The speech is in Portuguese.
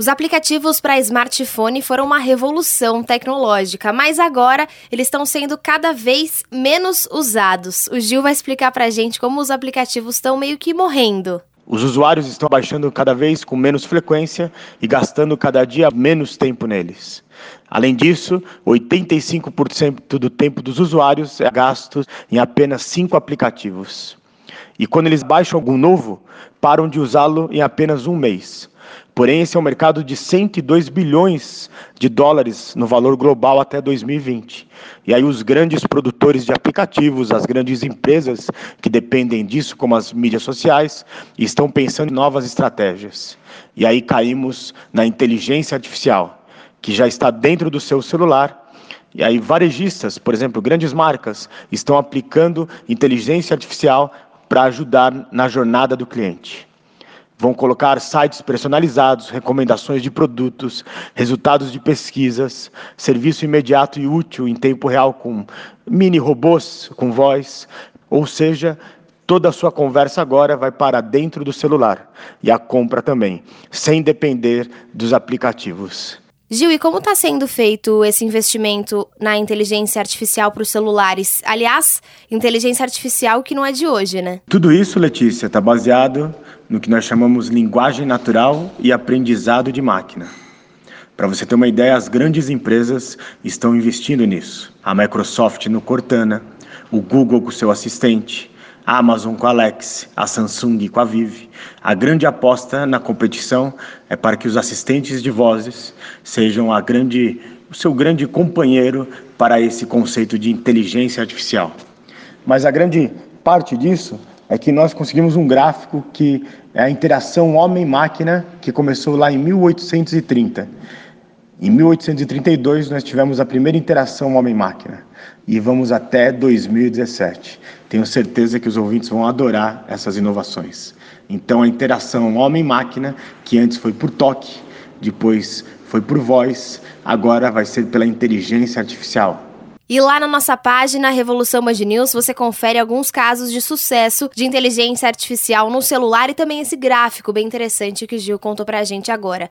Os aplicativos para smartphone foram uma revolução tecnológica, mas agora eles estão sendo cada vez menos usados. O Gil vai explicar para a gente como os aplicativos estão meio que morrendo. Os usuários estão baixando cada vez com menos frequência e gastando cada dia menos tempo neles. Além disso, 85% do tempo dos usuários é gasto em apenas cinco aplicativos. E quando eles baixam algum novo, param de usá-lo em apenas um mês. Porém, esse é um mercado de 102 bilhões de dólares no valor global até 2020. E aí os grandes produtores de aplicativos, as grandes empresas que dependem disso, como as mídias sociais, estão pensando em novas estratégias. E aí caímos na inteligência artificial, que já está dentro do seu celular e aí varejistas, por exemplo, grandes marcas, estão aplicando inteligência artificial para ajudar na jornada do cliente. Vão colocar sites personalizados, recomendações de produtos, resultados de pesquisas, serviço imediato e útil em tempo real com mini robôs com voz, ou seja, toda a sua conversa agora vai para dentro do celular e a compra também, sem depender dos aplicativos. Gil, e como está sendo feito esse investimento na inteligência artificial para os celulares? Aliás, inteligência artificial que não é de hoje, né? Tudo isso, Letícia, está baseado no que nós chamamos linguagem natural e aprendizado de máquina. Para você ter uma ideia, as grandes empresas estão investindo nisso. A Microsoft no Cortana, o Google com seu assistente, a Amazon com a Alex, a Samsung com a Vive. A grande aposta na competição é para que os assistentes de vozes sejam a grande, o seu grande companheiro para esse conceito de inteligência artificial. Mas a grande parte disso é que nós conseguimos um gráfico que é a interação homem-máquina que começou lá em 1830. Em 1832, nós tivemos a primeira interação homem-máquina e vamos até 2017. Tenho certeza que os ouvintes vão adorar essas inovações. Então, a interação homem-máquina, que antes foi por toque, depois foi por voz, agora vai ser pela inteligência artificial. E lá na nossa página Revolução Band News você confere alguns casos de sucesso de inteligência artificial no celular e também esse gráfico bem interessante que o Gil contou pra gente agora.